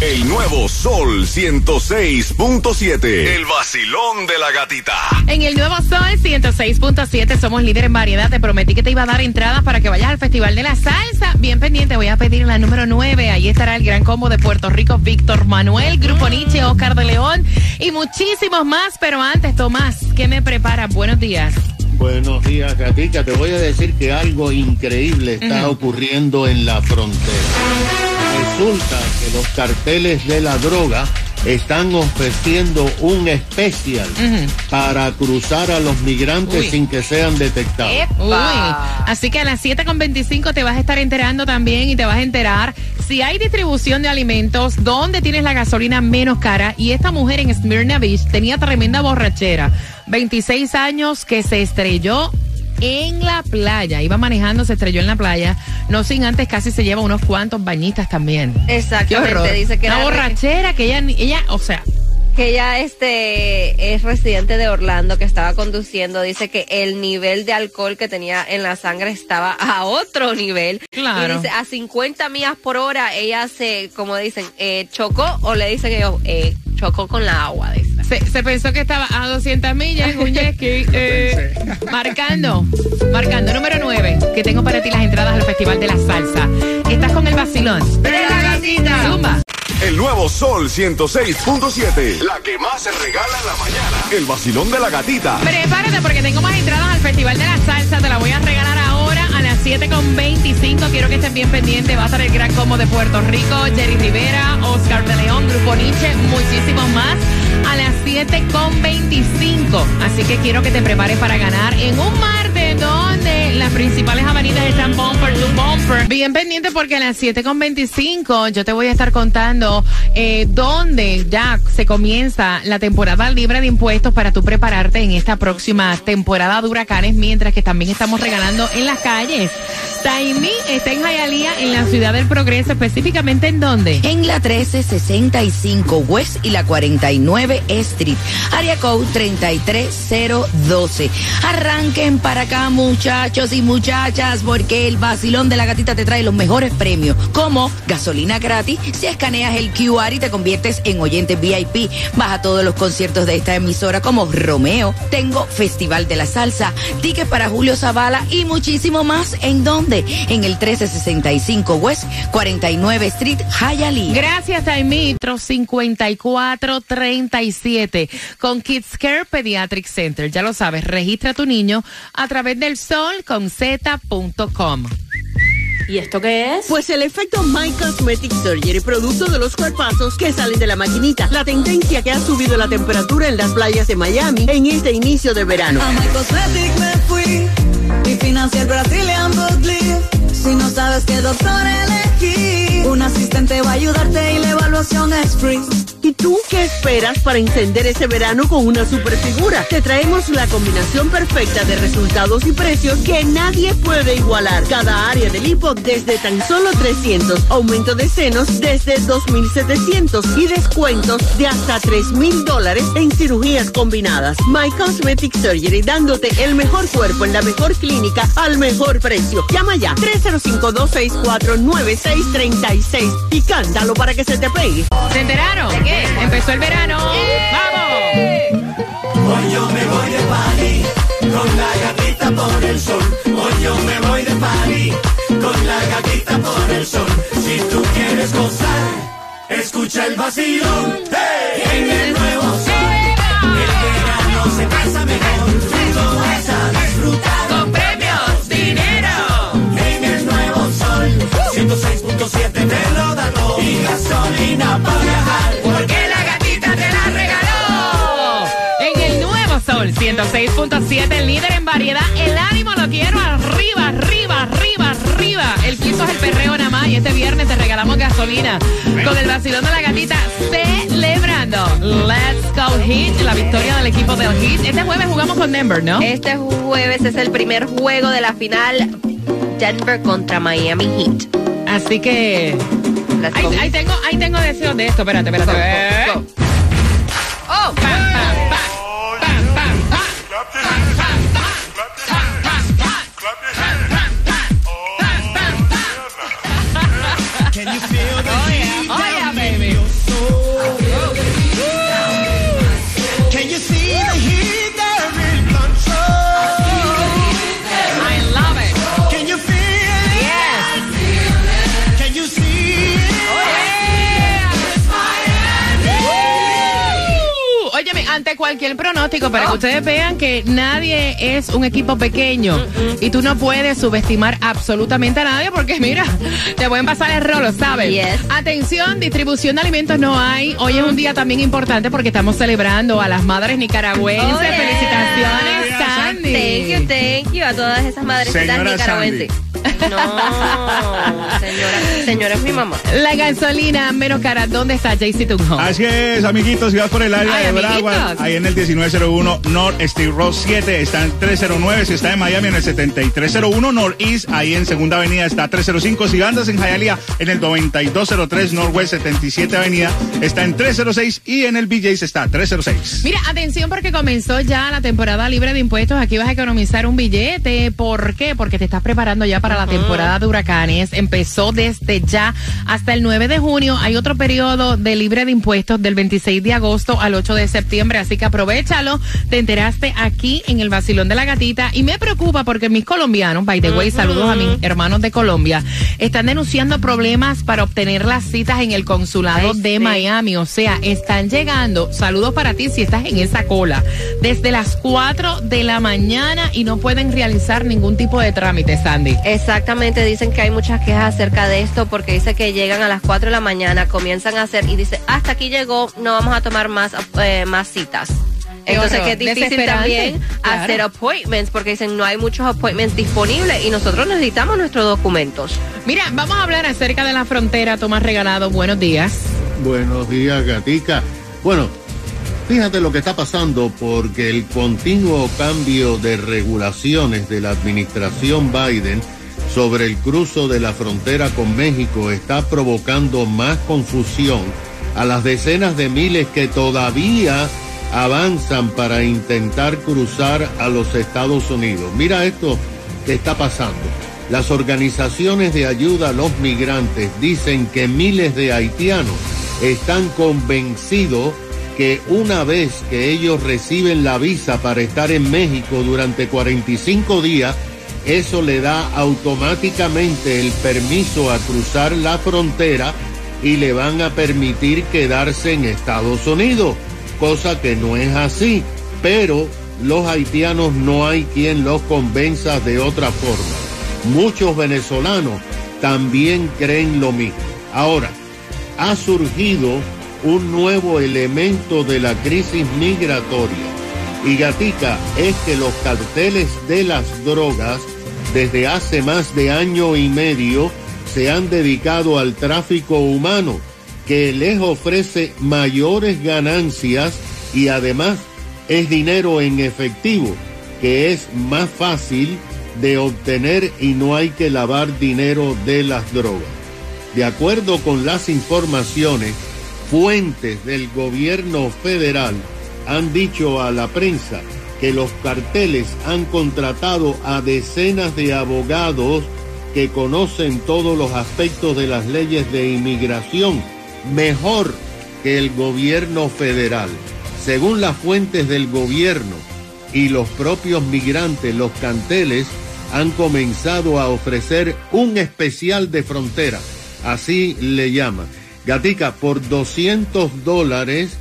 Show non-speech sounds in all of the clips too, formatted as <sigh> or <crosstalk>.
El nuevo Sol 106.7. El vacilón de la gatita. En el nuevo Sol 106.7 somos líder en variedad. Te prometí que te iba a dar entradas para que vayas al Festival de la Salsa. Bien pendiente, voy a pedir la número 9. Ahí estará el gran combo de Puerto Rico, Víctor Manuel, Grupo Nietzsche, Oscar de León y muchísimos más. Pero antes, Tomás, ¿qué me prepara? Buenos días. Buenos días, Gatica. Te voy a decir que algo increíble está ocurriendo en la frontera. Resulta que los carteles de la droga están ofreciendo un especial para cruzar a los migrantes Uy. sin que sean detectados. Uy, así que a las 7.25 te vas a estar enterando también y te vas a enterar si hay distribución de alimentos, dónde tienes la gasolina menos cara. Y esta mujer en Smyrna Beach tenía tremenda borrachera. 26 años que se estrelló en la playa. Iba manejando, se estrelló en la playa. No sin antes casi se lleva unos cuantos bañistas también. Exactamente, dice que Una era borrachera que ella, ella, o sea, que ella este es residente de Orlando que estaba conduciendo, dice que el nivel de alcohol que tenía en la sangre estaba a otro nivel. Claro. Y dice a 50 millas por hora ella se, como dicen, eh, chocó o le dicen ellos, eh, chocó con la agua. Dice. Se, se pensó que estaba a 200 millas en un jet ski, eh, marcando, marcando. Número 9, que tengo para ti las entradas al Festival de la Salsa. Estás con el vacilón. ¡De la gatita! Zumba. El nuevo Sol 106.7. La que más se regala en la mañana. El vacilón de la gatita. Prepárate porque tengo más entradas al Festival de la Salsa. Te la voy a regalar ahora a las 7.25. Quiero que estés bien pendiente. Va a estar el gran combo de Puerto Rico, Jerry Rivera, Oscar de León, Grupo Nietzsche, muchísimos más a las 7.25. Así que quiero que te prepares para ganar en un martes las principales avenidas están bumper to bumper. Bien pendiente porque a las 7.25 yo te voy a estar contando eh, dónde ya se comienza la temporada libre de impuestos para tú prepararte en esta próxima temporada de huracanes, mientras que también estamos regalando en las calles. Taimí está en Hialeah, en la ciudad del Progreso, específicamente en dónde? en la 1365 West y la 49 Street, área code 33012. Arranquen para acá muchachos y muchachas porque el vacilón de la gatita te trae los mejores premios como gasolina gratis si escaneas el QR y te conviertes en oyente VIP. Vas a todos los conciertos de esta emisora como Romeo, tengo Festival de la Salsa, tickets para Julio Zavala y muchísimo más. ¿En dónde? En el 1365 West, 49 Street, Hialeah. Gracias, Taimítro 5437 con Kids Care Pediatric Center. Ya lo sabes, registra a tu niño a través del sol con z.com. ¿Y esto qué es? Pues el efecto My Cosmetic Surgery, producto de los cuerpazos que salen de la maquinita. La tendencia que ha subido la temperatura en las playas de Miami en este inicio de verano. A My Cosmetic me fui y financié el Brazilian Booty. Si no sabes qué doctor elegir, un asistente va a ayudarte y la evaluación es free. ¿Y tú qué esperas para encender ese verano con una super figura? Te traemos la combinación perfecta de resultados y precios que nadie puede igualar. Cada área del hipo desde tan solo 300, aumento de senos desde 2.700 y descuentos de hasta 3.000 dólares en cirugías combinadas. My Cosmetic Surgery dándote el mejor cuerpo en la mejor clínica al mejor precio. Llama ya 305-264-9636 y cántalo para que se te pegue. ¿Se enteraron? Empezó el verano. ¡Vamos! Hoy yo me voy de party con la gatita por el sol. Hoy yo me voy de party con la gatita por el sol. Si tú quieres gozar, escucha el vacilón. ¡Hey! En el 106.7, el líder en variedad. El ánimo lo quiero arriba, arriba, arriba, arriba. El quiso es el perreo nada más. Y este viernes te regalamos gasolina con el vacilón de la gatita celebrando. Let's go Heat, la victoria del equipo del Heat. Este jueves jugamos con Denver, ¿no? Este jueves es el primer juego de la final Denver contra Miami Heat. Así que Ahí, go. ahí tengo, ahí tengo deseos de esto. Espérate, espérate. Go, go, go. Ante cualquier pronóstico, para que ustedes vean que nadie es un equipo pequeño y tú no puedes subestimar absolutamente a nadie porque mira, te pueden pasar el rolo, ¿sabes? Yes. Atención, distribución de alimentos no hay. Hoy es un día también importante porque estamos celebrando a las madres nicaragüenses. Oh, yeah. Felicitaciones, Yeah, Sandy. Thank you, thank you a todas esas Señora nicaragüenses. No, señora, señora es mi mamá. La gasolina menos cara, ¿dónde está JC Tunjo? Así es, amiguitos, si vas por el área Ay, de. Broward, ahí en el 1901 North Steve Road 7 está en 309, si está en Miami en el 7301 Northeast, ahí en Segunda Avenida está 305, si andas en Hialeah en el 9203 Northwest 77 Avenida está en 306 y en el BJ's está 306. Mira, atención porque comenzó ya la temporada libre de impuestos. Aquí vas a economizar un billete. ¿Por qué? Porque te estás preparando ya para la temporada de huracanes. Empezó desde ya hasta el 9 de junio. Hay otro periodo de libre de impuestos del 26 de agosto al 8 de septiembre. Así que aprovechalo. Te enteraste aquí en el Basilón de la Gatita. Y me preocupa porque mis colombianos, by the way, saludos a mis hermanos de Colombia, están denunciando problemas para obtener las citas en el consulado Ay, de sí. Miami. O sea, están llegando. Saludos para ti si estás en esa cola. Desde las 4 de la mañana y no pueden realizar ningún tipo de trámite, Sandy. Exactamente, dicen que hay muchas quejas acerca de esto porque dice que llegan a las 4 de la mañana, comienzan a hacer y dice, hasta aquí llegó, no vamos a tomar más, eh, más citas. Entonces, que es difícil también claro. hacer appointments porque dicen no hay muchos appointments disponibles y nosotros necesitamos nuestros documentos. Mira, vamos a hablar acerca de la frontera. Tomás Regalado, buenos días. Buenos días, Gatica. Bueno, fíjate lo que está pasando porque el continuo cambio de regulaciones de la administración Biden sobre el cruzo de la frontera con México está provocando más confusión a las decenas de miles que todavía avanzan para intentar cruzar a los Estados Unidos. Mira esto que está pasando. Las organizaciones de ayuda a los migrantes dicen que miles de haitianos están convencidos que una vez que ellos reciben la visa para estar en México durante 45 días, eso le da automáticamente el permiso a cruzar la frontera y le van a permitir quedarse en Estados Unidos, cosa que no es así, pero los haitianos no hay quien los convenza de otra forma. Muchos venezolanos también creen lo mismo. Ahora, ha surgido un nuevo elemento de la crisis migratoria. Y Gatica, es que los carteles de las drogas desde hace más de año y medio se han dedicado al tráfico humano, que les ofrece mayores ganancias y además es dinero en efectivo, que es más fácil de obtener y no hay que lavar dinero de las drogas. De acuerdo con las informaciones, fuentes del gobierno federal han dicho a la prensa que los carteles han contratado a decenas de abogados que conocen todos los aspectos de las leyes de inmigración mejor que el gobierno federal. Según las fuentes del gobierno y los propios migrantes, los carteles han comenzado a ofrecer un especial de frontera, así le llaman. Gatica, por 200 dólares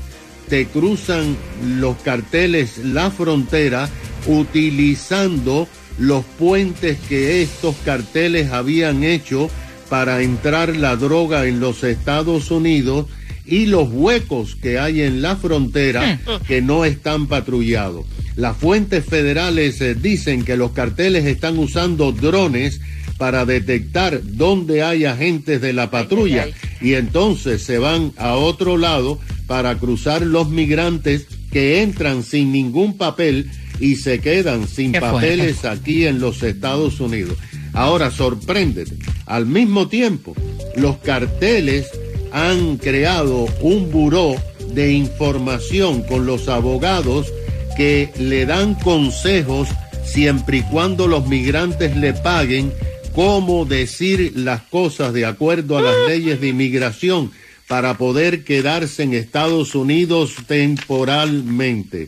te cruzan los carteles la frontera utilizando los puentes que estos carteles habían hecho para entrar la droga en los Estados Unidos y los huecos que hay en la frontera que no están patrullados. Las fuentes federales eh, dicen que los carteles están usando drones para detectar dónde hay agentes de la patrulla y entonces se van a otro lado para cruzar los migrantes que entran sin ningún papel y se quedan sin Qué fuerte. papeles aquí en los Estados Unidos. Ahora, sorpréndete. Al mismo tiempo, los carteles han creado un buró de información con los abogados que le dan consejos siempre y cuando los migrantes le paguen cómo decir las cosas de acuerdo a las leyes de inmigración para poder quedarse en Estados Unidos temporalmente.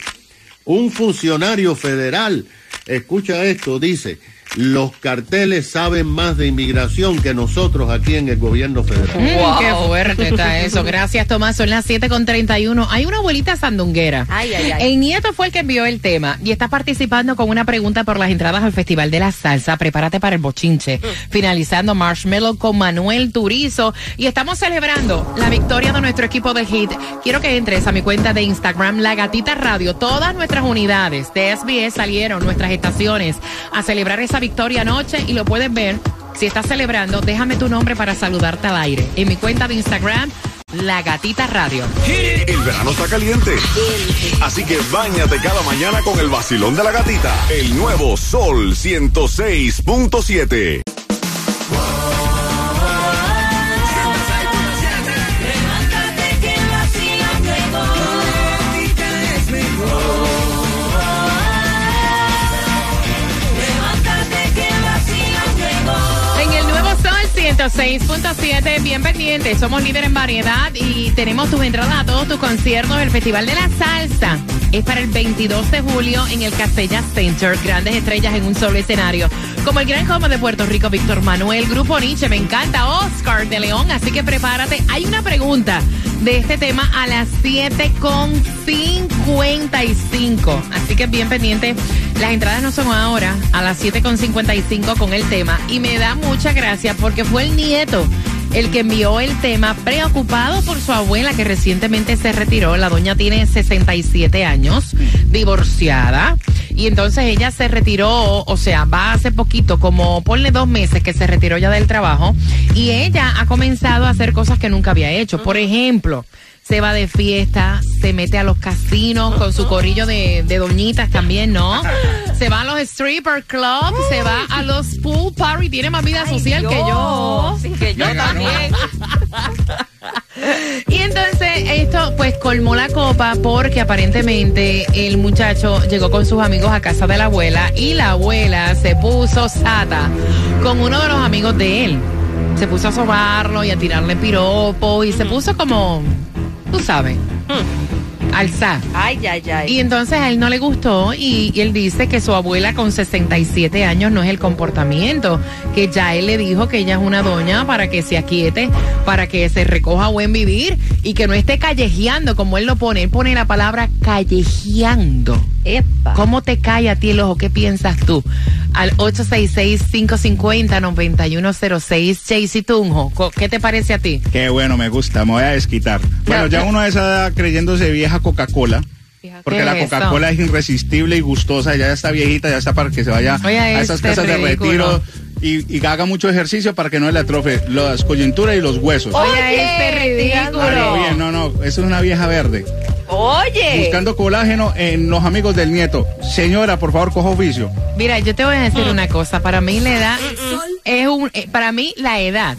Un funcionario federal, escucha esto, dice, los carteles saben más de inmigración que nosotros aquí en el gobierno federal. Mm, Qué fuerte está <laughs> eso. Gracias, Tomás. Son las 7 con 31. Hay una abuelita sandunguera. Ay, ay, ay. El nieto fue el que envió el tema y está participando con una pregunta por las entradas al Festival de la Salsa. Prepárate para el bochinche. Finalizando Marshmallow con Manuel Turizo. Y estamos celebrando la victoria de nuestro equipo de Hit. Quiero que entres a mi cuenta de Instagram, La Gatita Radio. Todas nuestras unidades de SBS salieron, nuestras estaciones, a celebrar esa victoria anoche y lo puedes ver. Si estás celebrando, déjame tu nombre para saludarte al aire. En mi cuenta de Instagram, La Gatita Radio. El verano está caliente. Así que bañate cada mañana con el vacilón de la gatita. El nuevo Sol 106.7. 106.7, bien pendiente, somos líder en variedad y tenemos tus entradas a todos tus conciertos del Festival de la Salsa. Es para el 22 de julio en el Castella Center, grandes estrellas en un solo escenario. Como el Gran Combo de Puerto Rico, Víctor Manuel, Grupo Nietzsche, me encanta, Oscar de León, así que prepárate. Hay una pregunta de este tema a las 7.55, así que bien pendiente. Las entradas no son ahora, a las 7.55 con el tema. Y me da mucha gracia porque fue el nieto el que envió el tema preocupado por su abuela que recientemente se retiró. La doña tiene 67 años, divorciada. Y entonces ella se retiró, o sea, va hace poquito, como ponle dos meses que se retiró ya del trabajo. Y ella ha comenzado a hacer cosas que nunca había hecho. Por ejemplo, se va de fiesta, se mete a los casinos con su corrillo de, de doñitas también, ¿no? Se va a los stripper clubs, se va a los pool party, tiene más vida social que yo. Sí, que yo también. Y entonces esto pues colmó la copa porque aparentemente el muchacho llegó con sus amigos a casa de la abuela y la abuela se puso sata con uno de los amigos de él. Se puso a sobarlo y a tirarle piropos y se puso como, tú alzar. Ay, ay, ay. Y entonces a él no le gustó y, y él dice que su abuela con 67 años no es el comportamiento, que ya él le dijo que ella es una doña para que se aquiete, para que se recoja buen vivir y que no esté callejeando como él lo pone. Él pone la palabra callejeando. Epa. ¿Cómo te cae a ti el ojo? ¿Qué piensas tú? Al 866-550-9106, Jaycee Tunjo, ¿qué te parece a ti? Qué bueno, me gusta, me voy a desquitar. Bueno, ya uno a esa edad creyéndose vieja Coca-Cola. Porque ¿Qué la? Coca-Cola es irresistible y gustosa, ya está viejita, ya está para que se vaya Oye, a esas este casas de ridículo. retiro y, y haga mucho ejercicio para que no le atrofe las coyunturas y los huesos. Oye, este Hazlo ridículo. bien, no, no, eso es una vieja verde. Oye. Buscando colágeno en los amigos del nieto. Señora, por favor, coja oficio. Mira, yo te voy a decir una cosa. Para mí la edad es un, eh, para mí la edad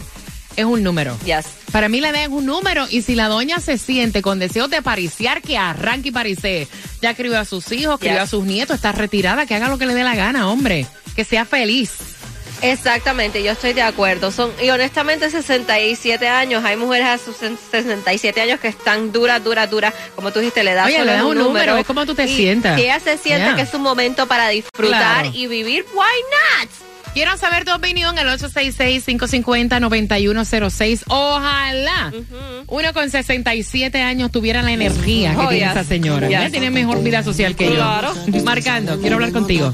es un número. Yes. Para mí la edad es un número y si la doña se siente con deseos de pariciar, que arranque y parisee. Ya crió a sus hijos, crió a sus nietos, está retirada, que haga lo que le dé la gana, hombre. Que sea feliz. Exactamente, yo estoy de acuerdo. Son y honestamente 67 años, hay mujeres a sus 67 años que están duras, duras, duras, como tú dijiste, le das Oye, le das un número, es como tú te sientas. Si ella se siente Yeah. que es un momento para disfrutar Claro. y vivir, why not? Quiero saber tu opinión al 866-550-9106. Ojalá uno con 67 años tuviera la energía que Oh, tiene yes. esa señora. Yes. Ella tiene mejor vida social que Claro. yo. Marcando, quiero hablar contigo.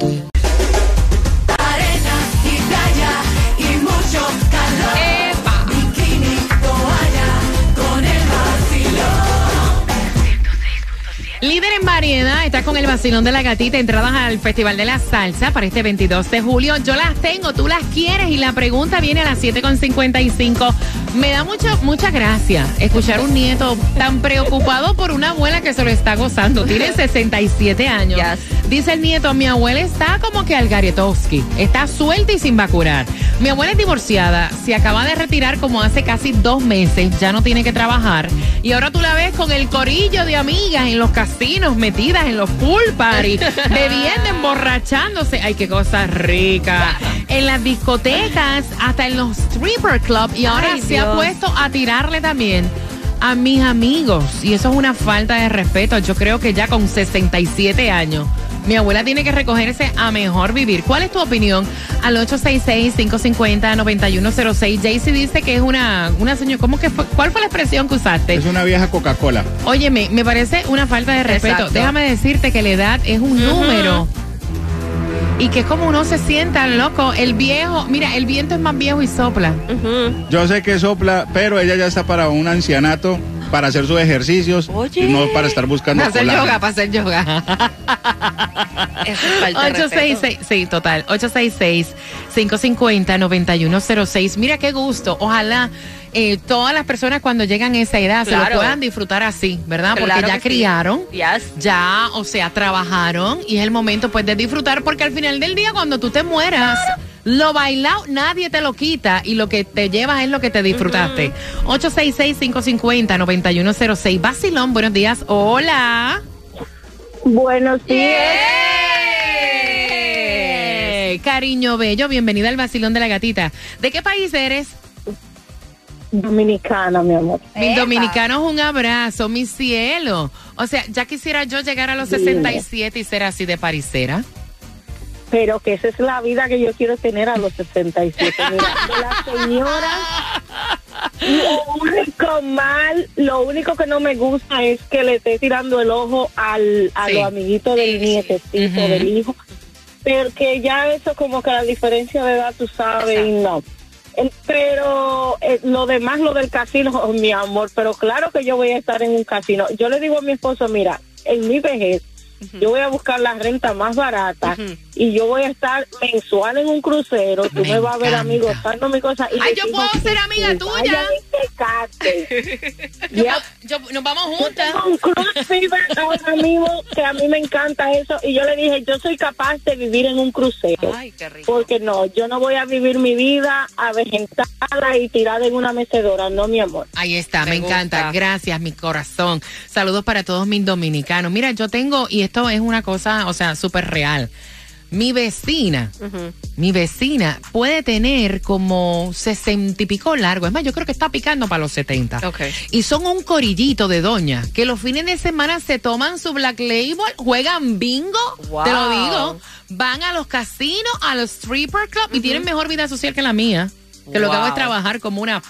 Variedad, está con el vacilón de la gatita, entradas al Festival de la Salsa para este 22 de julio. Yo las tengo, tú las quieres y la pregunta viene a las 7.55. Me da mucha, mucha gracia escuchar un nieto tan preocupado por una abuela que se lo está gozando. Tiene <laughs> 67 años. Dice el nieto, mi abuela está como que al Garetowski. Está suelta y sin vacunar. Mi abuela es divorciada. Se acaba de retirar como hace casi dos meses. Ya no tiene que trabajar. Y ahora tú la ves con el corillo de amigas en los casinos, metidas en los pool party, <laughs> bebiendo, emborrachándose. Ay, qué cosa rica. En las discotecas, hasta en los stripper club. Y ahora Ay, se ha puesto a tirarle también a mis amigos. Y eso es una falta de respeto. Yo creo que ya con 67 años. Mi abuela tiene que recogerse a mejor vivir. ¿Cuál es tu opinión? Al 866-550-9106. Jaycee dice que es una, una señora. ¿Cómo que fue? ¿Cuál fue la expresión que usaste? Es una vieja Coca-Cola. Óyeme, me parece una falta de respeto. Exacto. Déjame decirte que la edad es un número. Y que es como uno se sienta, loco. El viejo, mira, el viento es más viejo y sopla. Yo sé que sopla, pero ella ya está para un ancianato, para hacer sus ejercicios, Oye. y no para estar buscando Para hacer yoga, para hacer yoga. <laughs> Eso es falta de respeto. 866, sí, total. 866-550-9106. Mira qué gusto. Ojalá eh, todas las personas cuando llegan a esa edad se lo puedan disfrutar así, ¿verdad? Porque ya sí. criaron. Yes. Ya, o sea, trabajaron y es el momento pues de disfrutar porque al final del día cuando tú te mueras, lo bailado nadie te lo quita y lo que te llevas es lo que te disfrutaste. 866-550-9106. Basilón, buenos días. Hola. Buenos días. Cariño bello, bienvenida al Basilón de la Gatita. ¿De qué país eres? Dominicana, mi amor. Mis dominicanos, un abrazo, mi cielo. O sea, ya quisiera yo llegar a los Dime. 67 y ser así de parisera. Pero que esa es la vida que yo quiero tener a los 67. <laughs> Mira, de la señora, lo único mal, lo único que no me gusta es que le esté tirando el ojo al, a Sí. los amiguitos del nietecito, del hijo. Porque ya eso como que la diferencia de edad, tú sabes, y no. Eh, Pero eh, lo demás, lo del casino, <laughs> mi amor, pero claro que yo voy a estar en un casino. Yo le digo a mi esposo, mira, en mi vejez, yo voy a buscar la renta más barata y yo voy a estar mensual en un crucero. Tú me, Me vas a ver a mí encanta. gozando mi cosa. Y Ay, yo puedo ser que amiga se tuya. <laughs> Yo- Ya. yo- nos vamos Yo juntas. tengo un fever ahora mismo que a mí me encanta eso y yo le dije yo soy capaz de vivir en un crucero Ay, qué rico. porque no yo no voy a vivir mi vida avejentada y tirada en una mecedora no mi amor Ahí está, me, Me encanta. Gracias, mi corazón. Saludos para todos mis dominicanos. Mira, yo tengo, y esto es una cosa, o sea, súper real. Mi vecina, mi vecina puede tener como sesenta y pico largo. Es más, yo creo que está picando para los 70. Ok. Y son un corillito de doña que los fines de semana se toman su Black Label, juegan bingo, Wow. te lo digo, van a los casinos, a los stripper club y tienen mejor vida social que la mía. Que lo que hago es trabajar como una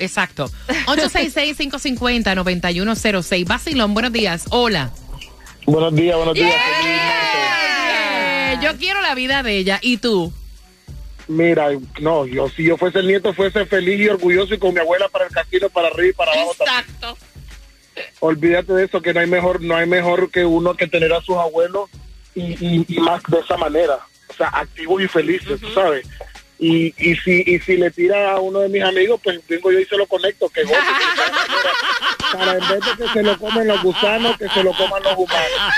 Exacto. 866-550-9106. Basilón, buenos días. Hola. Buenos días, buenos días. Eh, yo quiero la vida de ella. ¿Y tú? Mira, no, yo si yo fuese el nieto, fuese feliz y orgulloso y con mi abuela para el casino, para arriba y para abajo. también. Exacto. Olvídate de eso, que no hay mejor, no hay mejor que uno que tener a sus abuelos y, y, y más de esa manera, o sea, activos y felices, tú sabes. Y, y si y si le tira a uno de mis amigos, pues vengo yo y se lo conecto, que goce, para en vez de que se lo comen los gusanos, que se lo coman los humanos.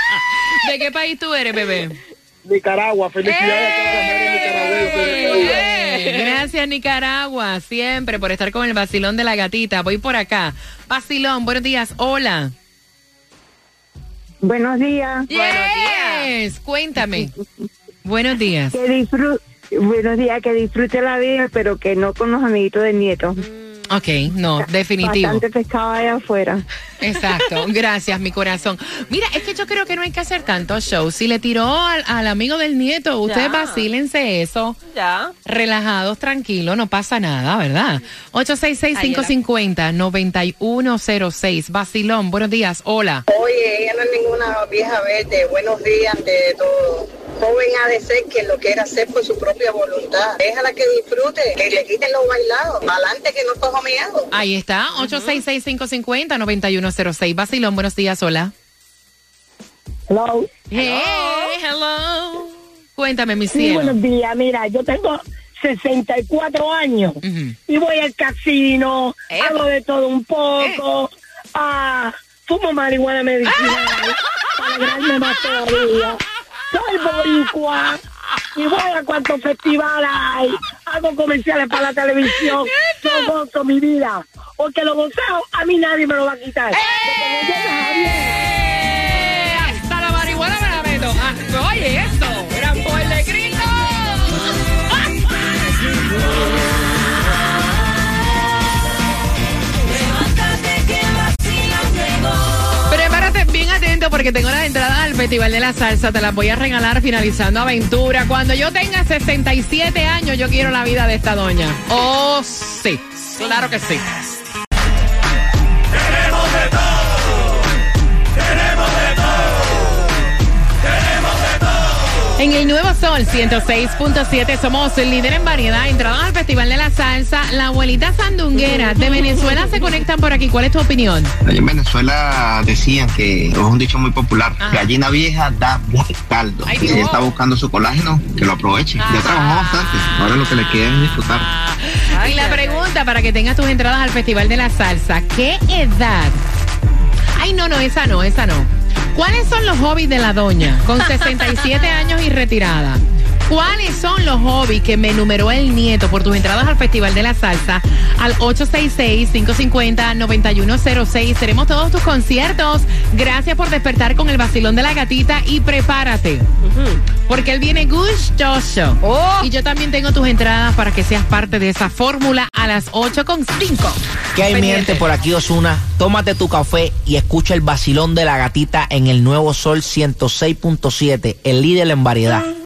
¿De qué país tú eres, bebé? Nicaragua, felicidades a todas las madres nicaragüenses. Eh, Gracias, Nicaragua, siempre por estar con el vacilón de la gatita. Voy por acá. Vacilón, buenos días. Hola. buenos días Yes. Cuéntame. <laughs> Buenos días. que disfrute buenos días que disfrute la vida pero que no con los amiguitos del nieto Ok, no, definitivo. bastante pescado allá afuera Exacto, <laughs> gracias, mi corazón. Mira, es que yo creo que no hay que hacer tanto show. Si le tiró al, al amigo del nieto, ustedes vacílense eso. Ya. Relajados, tranquilos, no pasa nada, ¿verdad? 866-550-9106. Vacilón, buenos días, hola. Oye, ella no es ninguna vieja verde. Buenos días de todo. Joven ha de ser que lo quiera hacer por su propia voluntad. Déjala que disfrute, que le quiten los bailados. Adelante que no cojo miedo. Ahí está, 866-550-9106. Vacilón, buenos días, hola. Hello. Hey, hello. Cuéntame, mi Sí, cielo. buenos días. Mira, yo tengo 64 años y voy al casino, hago de todo un poco, ah, fumo marihuana medicinal <laughs> para más todavía. Soy boricua. Y voy a cuantos festivales hay, hago comerciales para la televisión, yo gozo mi vida, porque lo gozado a mí nadie me lo va a quitar. Llega Javier. Hasta la marihuana me la meto. Ah, oye, porque tengo las entradas al Festival de la Salsa. Te las voy a regalar finalizando aventura. Cuando yo tenga 67 años, yo quiero la vida de esta doña. Oh, sí. Claro que sí. En el Nuevo Sol 106.7 somos el líder en variedad. Entradas al Festival de la Salsa. La abuelita sandunguera de Venezuela se conectan por aquí. ¿Cuál es tu opinión? En Venezuela decían que es un dicho muy popular, gallina vieja da buen caldo. Ay, y si ella está buscando su colágeno, que lo aproveche. Ya trabajó bastante, ahora lo que le queda es disfrutar. y la pregunta para que tengas tus entradas al Festival de la Salsa. ¿Qué edad? Ay, no, no, esa no, esa no. ¿Cuáles son los hobbies de la doña con <laughs> 67 años y retirada? ¿Cuáles son los hobbies que me enumeró el nieto por tus entradas al Festival de la Salsa al 866-550-9106? Seremos todos tus conciertos. Gracias por despertar con el vacilón de la gatita y prepárate. Porque él viene gustoso. Y yo también tengo tus entradas para que seas parte de esa fórmula a las 8.5. ¿Qué hay, mi gente? Por aquí, Osuna. Tómate tu café y escucha el vacilón de la gatita en el nuevo Sol 106.7, el líder en variedad.